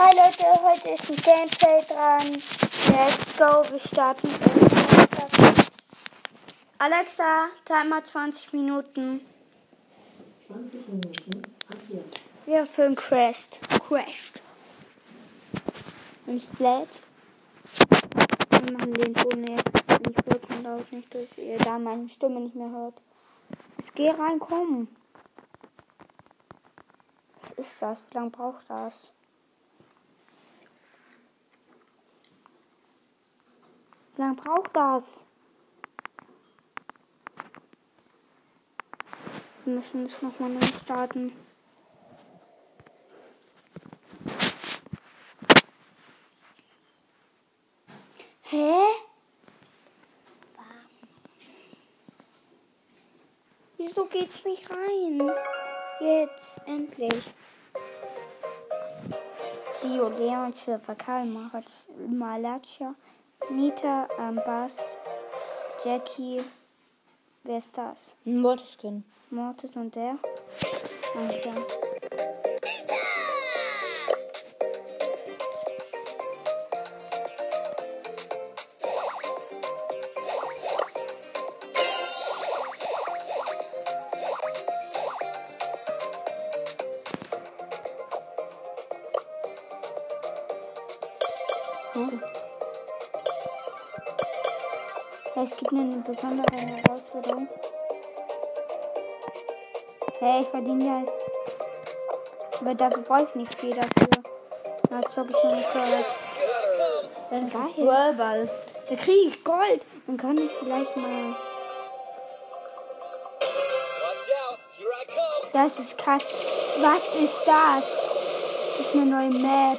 Hi Leute, heute ist ein Gameplay dran. Let's go, wir starten. Alexa, Timer 20 Minuten. 20 Minuten ab jetzt. Wir füllen Crest. Crashed. Und Splat. Wir machen den Ton jetzt nicht vollkommen laut, nicht, dass ihr da meine Stimme nicht mehr hört. Es geh rein, komm. Was ist das? Wie lange braucht das? Wie lange braucht das? Wir müssen es nochmal neu starten. Hä? Wieso geht's nicht rein? Jetzt, endlich. Dio, Leon, Silver, Karl, Malacha, Nita, ähm, Bass, Jackie. Wer ist das? Mortiskin. Mortis und der? Ah, ja. Es gibt eine besondere Herausforderung. Hey, ich verdiene ja. Aber dafür brauche ich nicht viel dafür. Na, zocke ich noch Gold. Dann ist es. Whirlball. Da kriege ich Gold. Dann kann ich vielleicht mal. Das ist krass. Was ist das? Das ist eine neue Map.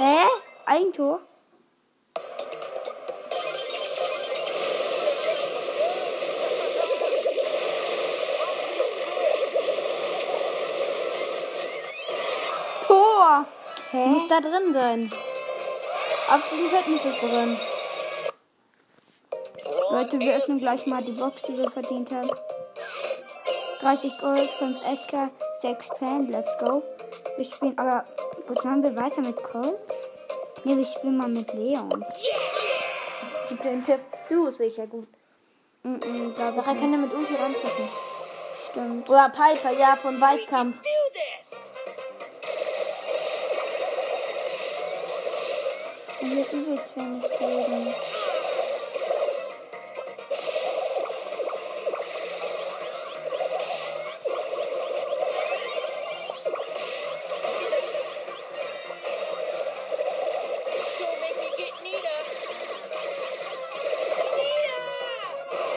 Hä? Eigentor? Tor! Hä? Muss da drin sein. Auf diesem Feld muss es drin. Leute, wir öffnen gleich mal die Box, die wir verdient haben. 30 Gold, 5 Edgar, 6 Pan, let's go. Wir spielen aber. Gut, machen wir weiter mit Colt? Ne, wir spielen mal mit Leon. Den tippst du sicher gut. Mm -mm, Nachher nicht. kann er mit Ulti anschaffen. Stimmt. Oder Piper, ja, von Weitkampf. Und wir übelst wenig Leben.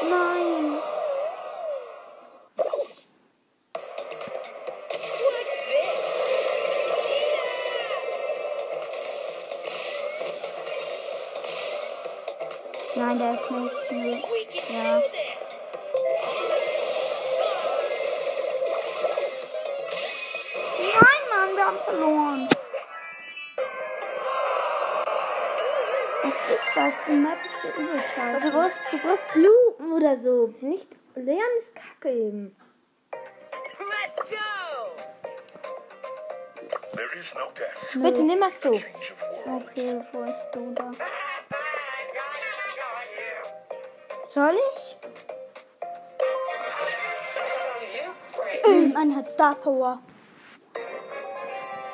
Nein! What's this? Nein, der ist nicht. Can Ja. do this. Nein, Mann, wir haben verloren. Was ist das? Die Map ist ja übel Du brauchst, du brauchst Lu oder so. Nicht. Leon ist kacke eben. Let's go. There is no death. Bitte nimm das so. Okay, wo ist du da? Soll ich? Man hat Star Power.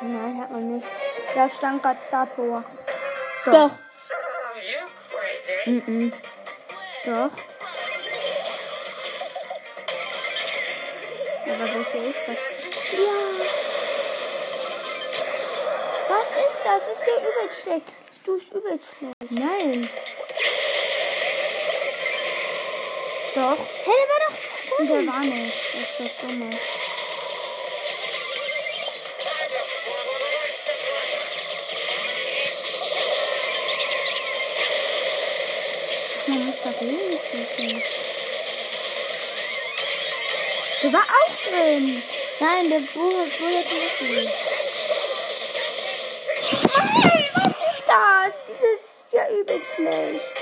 Nein, hat man nicht. Da stand gerade Star Power. Doch. Mhm. Doch. Aber welche ist das? Ja. Was ist das? Ist der übelst schlecht? Du bist übelst schlecht. Nein. Doch. Hey, der war doch. Und der war nicht. Das ist das Dumme. Man muss dagegen schießen. Der war auch drin. Nein, der hat nicht. Nein, was ist das? Dieses ist ja übel schlecht.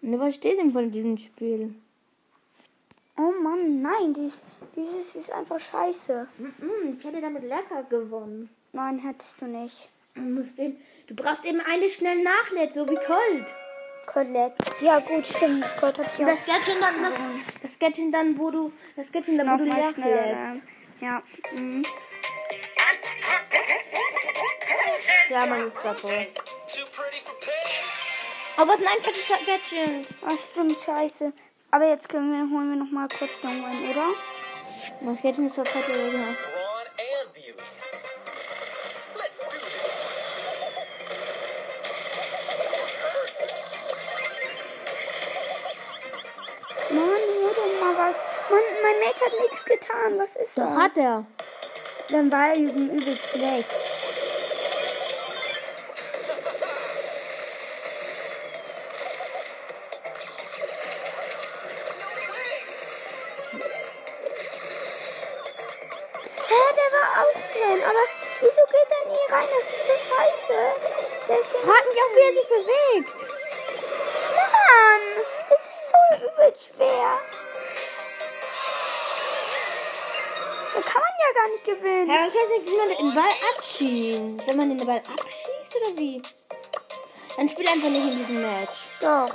Ne, was steht denn von diesem Spiel? Oh Mann, nein, dieses, dieses ist einfach scheiße. Ich hätte damit lecker gewonnen. Nein, hättest du nicht. Du, brauchst eben eine schnell nachlädt, so wie Colt. Colette. Ja, gut, stimmt. Gott hat ja Das Gadget dann, das, das Gadget dann, wo du, das Gadget dann, wo du nachlädst. Ja. Mhm. Ja, man ist pretty for pain. Aber es ist ein einfaches Gadget. Das stimmt, scheiße. Aber jetzt können wir, holen wir noch mal kurz den Win, oder? Das Gadget ist doch fett, oder? Mein Mate hat nichts getan. Was ist Doch das? hat er. Dann war er üben übel schlecht. Hä, der war auch drin. Aber wieso geht er nie rein? Das ist so scheiße. Der ist Frag mich auch, wie er sich bewegt. Mann, es ist so übel schwer. Da kann man ja gar nicht gewinnen. Ja, ich weiß nicht, wie man den Ball abschießt. Wenn man den Ball abschießt oder wie? Dann spiel einfach nicht in diesem Match. Doch.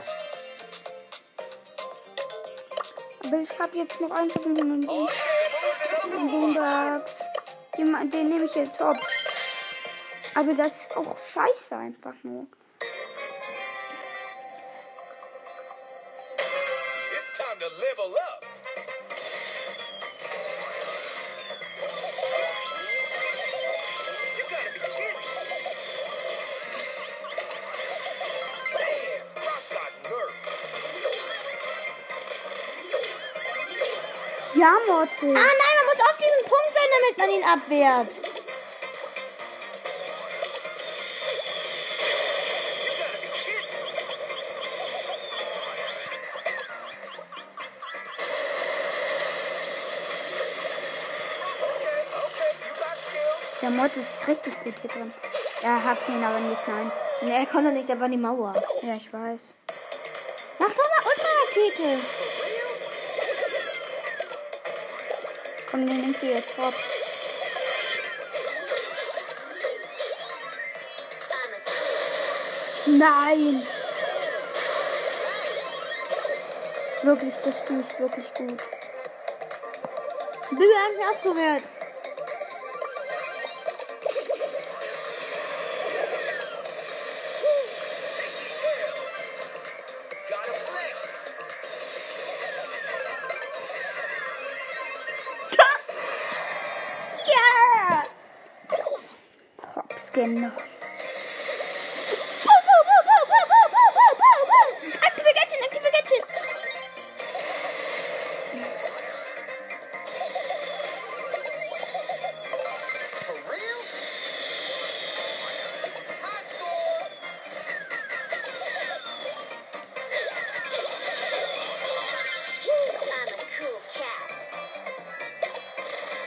Aber ich habe jetzt noch einen in den Boombox. Den, den nehme ich jetzt hops. Aber das ist auch scheiße einfach nur. Morty. Ah nein, man muss auf diesem Punkt sein, damit man ihn abwehrt. Der Morty ist richtig gut hier drin. Er hat ihn aber nicht, nein. Nee, er konnte nicht, da war die Mauer. Ja, ich weiß. Mach doch mal Ultrarakete. Komm, den nimmt ihr jetzt hops. Nein! Wirklich, das tust wirklich gut. Bibi hat mich abgewehrt. A cool cat.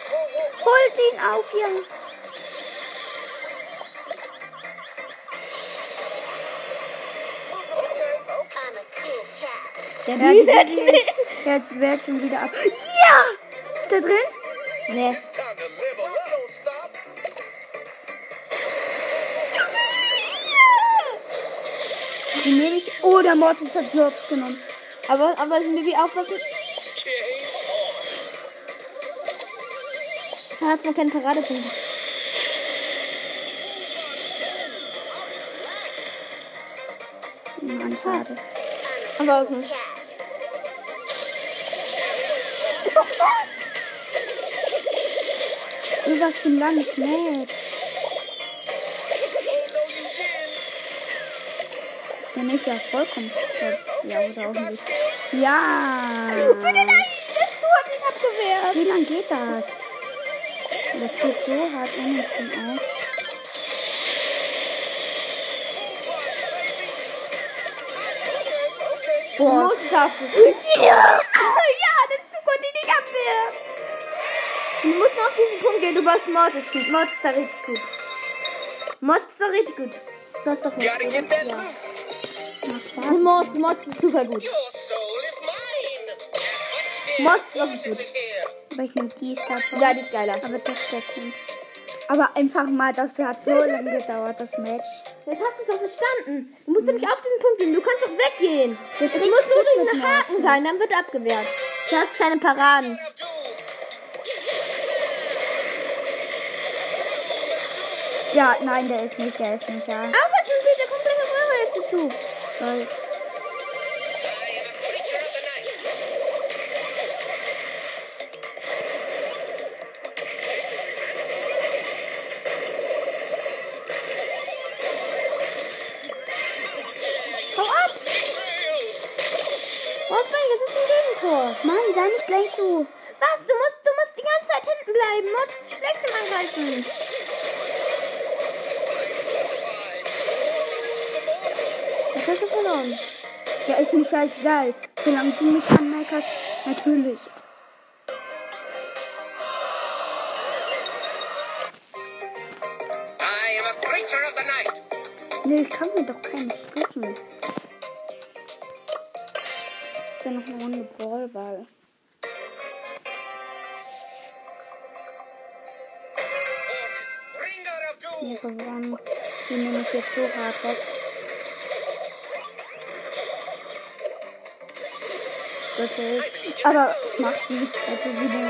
Whoa, whoa, Holt ihn auf, Junge. Ja, die hat Bibi Jetzt wehrt schon wieder ab. Ja! Ist der drin? Nee. Nehme ich. Oh, der Mortis hat hops genommen. Aber, aber Bibi aufpassen. Da hast du keinen Paradepunkt. Nein, schade. Aber auch was für ein langes Match. Bin ich ja vollkommen. Ja, oder auch nicht. Ja! Bitte nein, das du hat ihn abgewehrt. Wie lang geht das? Das geht so hart Team auf. Boah, abwehren. Ja! Nicht abwehren. Du musst nur auf diesen Punkt gehen, du brauchst Mortis gut. Mortis ist da richtig gut. Mortis ist da richtig gut. Du hast doch that Ja. Und Mortis, Mortis ist super gut. Moss ist wirklich gut. Aber ich nehme die Power. Ja, die ist geiler. Aber das wechselnd. Aber einfach mal, das hat so lange gedauert, das Match. Jetzt hast du doch verstanden. Du musst nämlich auf diesen Punkt gehen. Du kannst doch weggehen. Es riecht muss nur durch einen Haken sein, dann wird abgewehrt. Du hast keine Paraden. Ja, nein, der ist nicht, der ist nicht, ja. Aufwärts und bitte kommt gleich auf eure Hälfte zu. Weiß. Du verloren. Ja, ist mir scheißegal. Solange du mich anmeckerst, natürlich. I am a creature of the night. Nee, ich kann mir doch keine Stufen. Ich bin noch eine Runde Ballball. Die gewonnen. Die nehme ich jetzt so hart weg. Bitte. Aber macht sie. Hätte sie den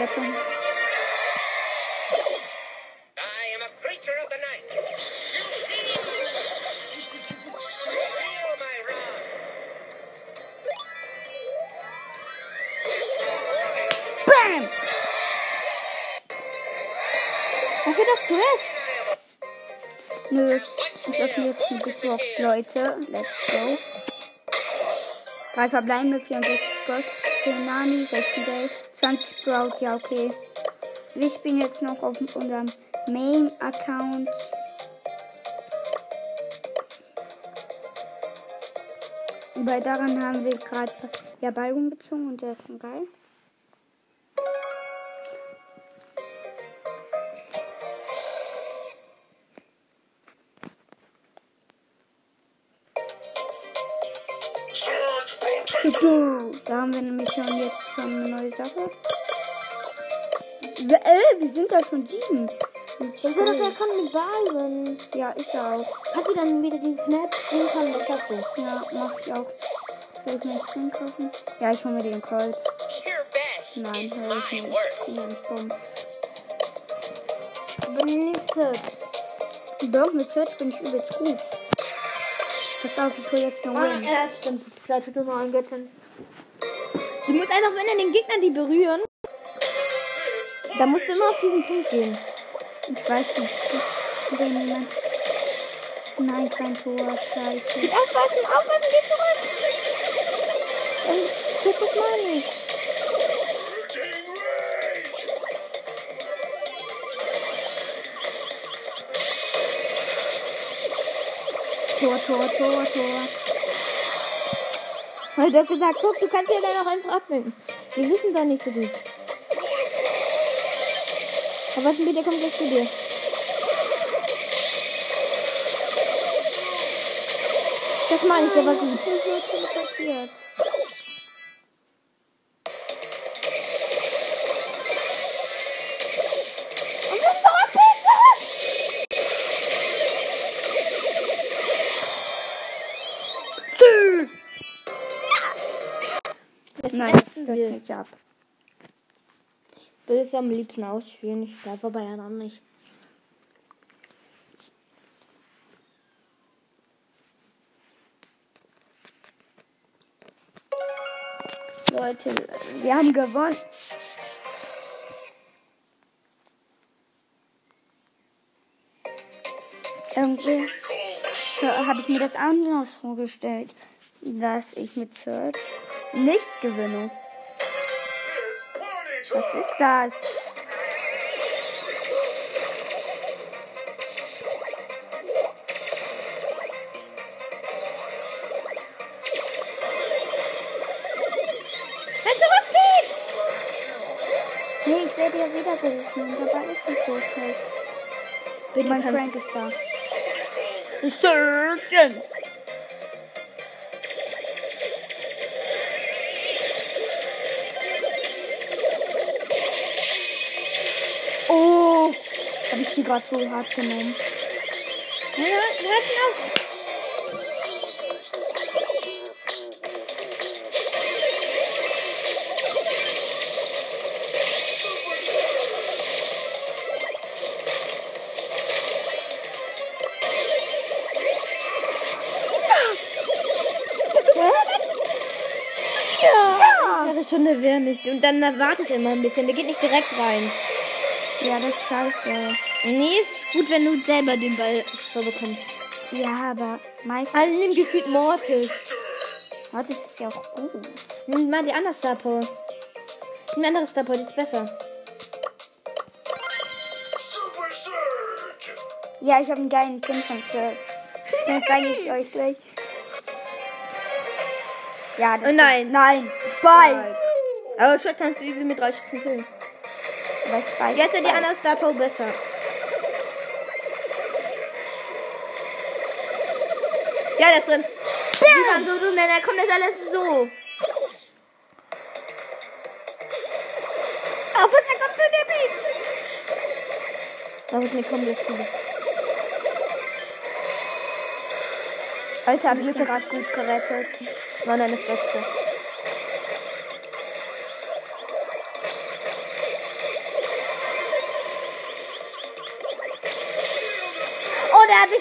Chris. Nö, ich öffne jetzt die Big Leute. Let's go. Drei verbleibende, 64 Gold, 10 Nani, 60 Geld, 20 Sprout, ja okay. Wir spielen jetzt noch auf unserem Main-Account. Weil daran haben wir gerade ja Byron bezogen und der ist schon geil. Du, Da haben wir nämlich schon jetzt schon eine neue Sache. Wir, äh, wir sind da schon sieben. Dann soll doch der Kannibalen. Ja, ist er auch. Kannst du dann wieder dieses Map spielen können? Das hast du. Ja, mach ich auch. Soll ich mir einen kaufen? Ja, ich hole mir den best Nein, ich my nicht. Ich bin nicht dumm. Aber nicht Search. Doch, mit Search bin ich übelst gut. Pass auf, ich hole jetzt einen Ah, Win. ja, stimmt. Du noch ein Göttin. Du musst einfach, wenn er den Gegner die berühren, dann musst du immer auf diesen Punkt gehen. Ich weiß nicht. Wenn jemand. Nein, kein Tor. Scheiße. Aufpassen, aufpassen, geh zurück. Ähm, check das mal nicht. Tor, Tor, Tor, Tor. Hat doch gesagt, guck, du kannst ja dann auch einfach ablenken. Wir wissen doch nicht so gut. Aber was bitte kommt gleich zu dir. Das meine ich, der war gut. Mich ab. Ich will es am liebsten ausspielen. Ich bleibe aber ja noch nicht. Leute, wir haben gewonnen. Irgendwie habe ich mir das anders vorgestellt, dass ich mit Search nicht gewinne. Was ist das? Nee, ich werde ja wieder gerufen und dabei ist nicht so schlecht. Bitte Mein Frank ist da. Surgeons! Ich die gerade so hart genommen. Ja, wir hatten auch. Ja! Das ist schon nervig. Und dann wartet er immer ein bisschen. Der geht nicht direkt rein. Ja, das ist scheiße. Nee, ist gut, wenn du selber den Ball so bekommst. Ja, aber meistens. Alle nehmen gefühlt Mortis. Das ist ja auch gut. Nimm mal die andere Star Power. Nimm die andere Star Power, die ist besser. Super Surge! Ja, ich habe einen geilen Pin von Surf. Den zeige ich euch gleich. Ja, das Oh nein. Nein. Spike. Aber schon kannst du diese mit drei Schüssen killen. Aber Spike. Jetzt sind die andere Star Power besser. Ja, der ist drin. Die waren so dumm, denn da kommt das alles so. Auf was, er kommt zu Blieb. Da wird mir komplett zu. Alter, hab ich mich gerade gut gerettet. War deine Beste.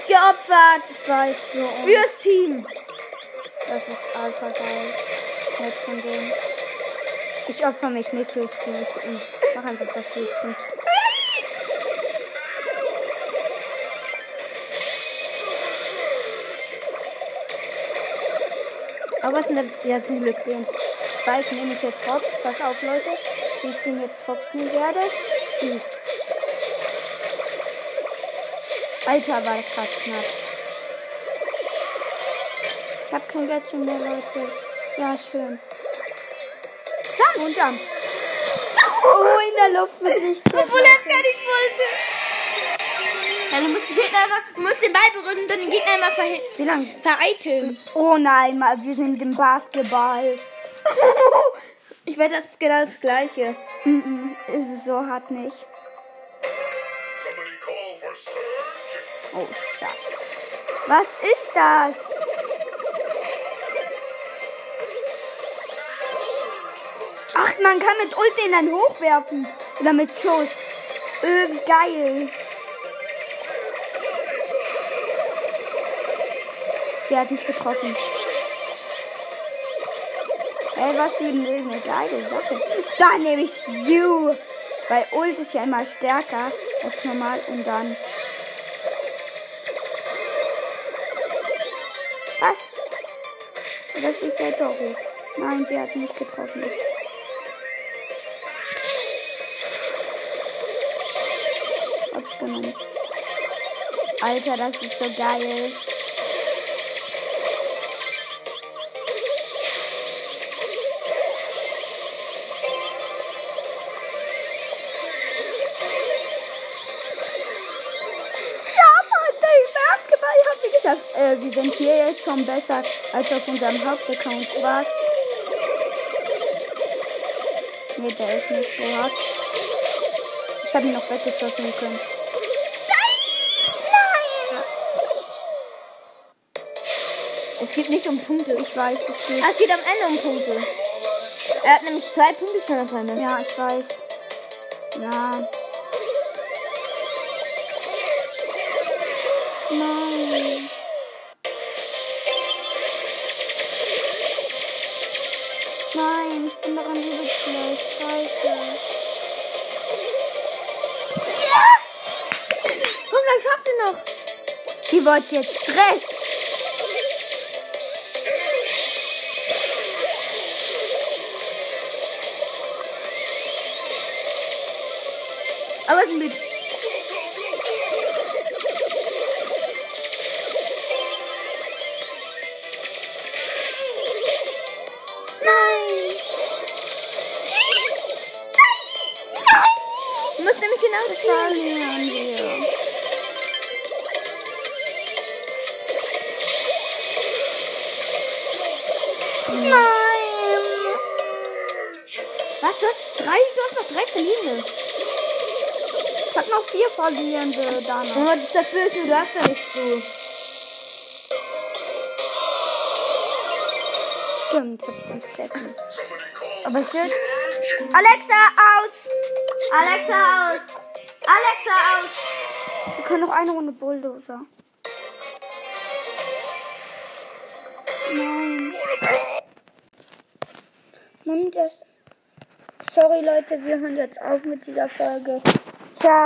Geopfert. Ich weiß so. und Fürs Team. Das ist alter geil. Nett von denen. Ich opfer mich nicht fürs Team. Ich, mach einfach das Team. Aber was ist denn der, ja, Glück den Spike nehme ich jetzt hops. Pass auf, Leute. Wie ich den jetzt hops nehmen werde. Hm. Alter, war das gerade knapp. Ich hab kein Gadget mehr, Leute. Ja, schön. Jump und Jump. Oh, in der Luft mit Licht. Obwohl er es gar nicht wollte. Ja, du musst den Gegner einfach, du musst den Ball berühren und dann den Gegner immer verhi- Wie lang? vereiteln. Oh nein, mal, wir sind im Basketball. Ich werde das ist genau das gleiche. Mhm, ist es so hart nicht. Oh, Schatz. Was ist das? Ach, man kann mit Ult den dann hochwerfen. Oder mit Schuss. Äh, geil. Sie hat mich getroffen. Ey, was für eine, geile Sache. Da nehme ich Stu. Weil Ult ist ja immer stärker als normal und dann. Was? Das ist der Torhut. Nein, sie hat nicht getroffen. Hab's genommen. Alter, das ist so geil. Äh, wir sind hier jetzt schon besser als auf unserem Hauptaccount. Was? Nee, der ist nicht so hart. Ich habe ihn noch weggeschossen können. Nein! Es geht nicht um Punkte. Ich weiß, das geht. Ah, es geht am Ende um Punkte. Er hat nämlich zwei Punkte schon auf einmal. Ja, ich weiß. Ja. Komm, dann schaffst du noch. Die wollte jetzt Stress. Aber mit. Nein. Was? Du hast drei, du hast noch drei Verlierende. hab noch vier verlierende Dana. Oh, das ist das Böse, du hast da nicht so. Stimmt, hab ich ganz vergessen. Aber es wird. Alexa, aus! Alexa, aus! Alexa, aus! Wir können noch eine Runde Bulldozer. Nein. Mann, das. Sorry Leute, wir hören jetzt auf mit dieser Folge. Ciao.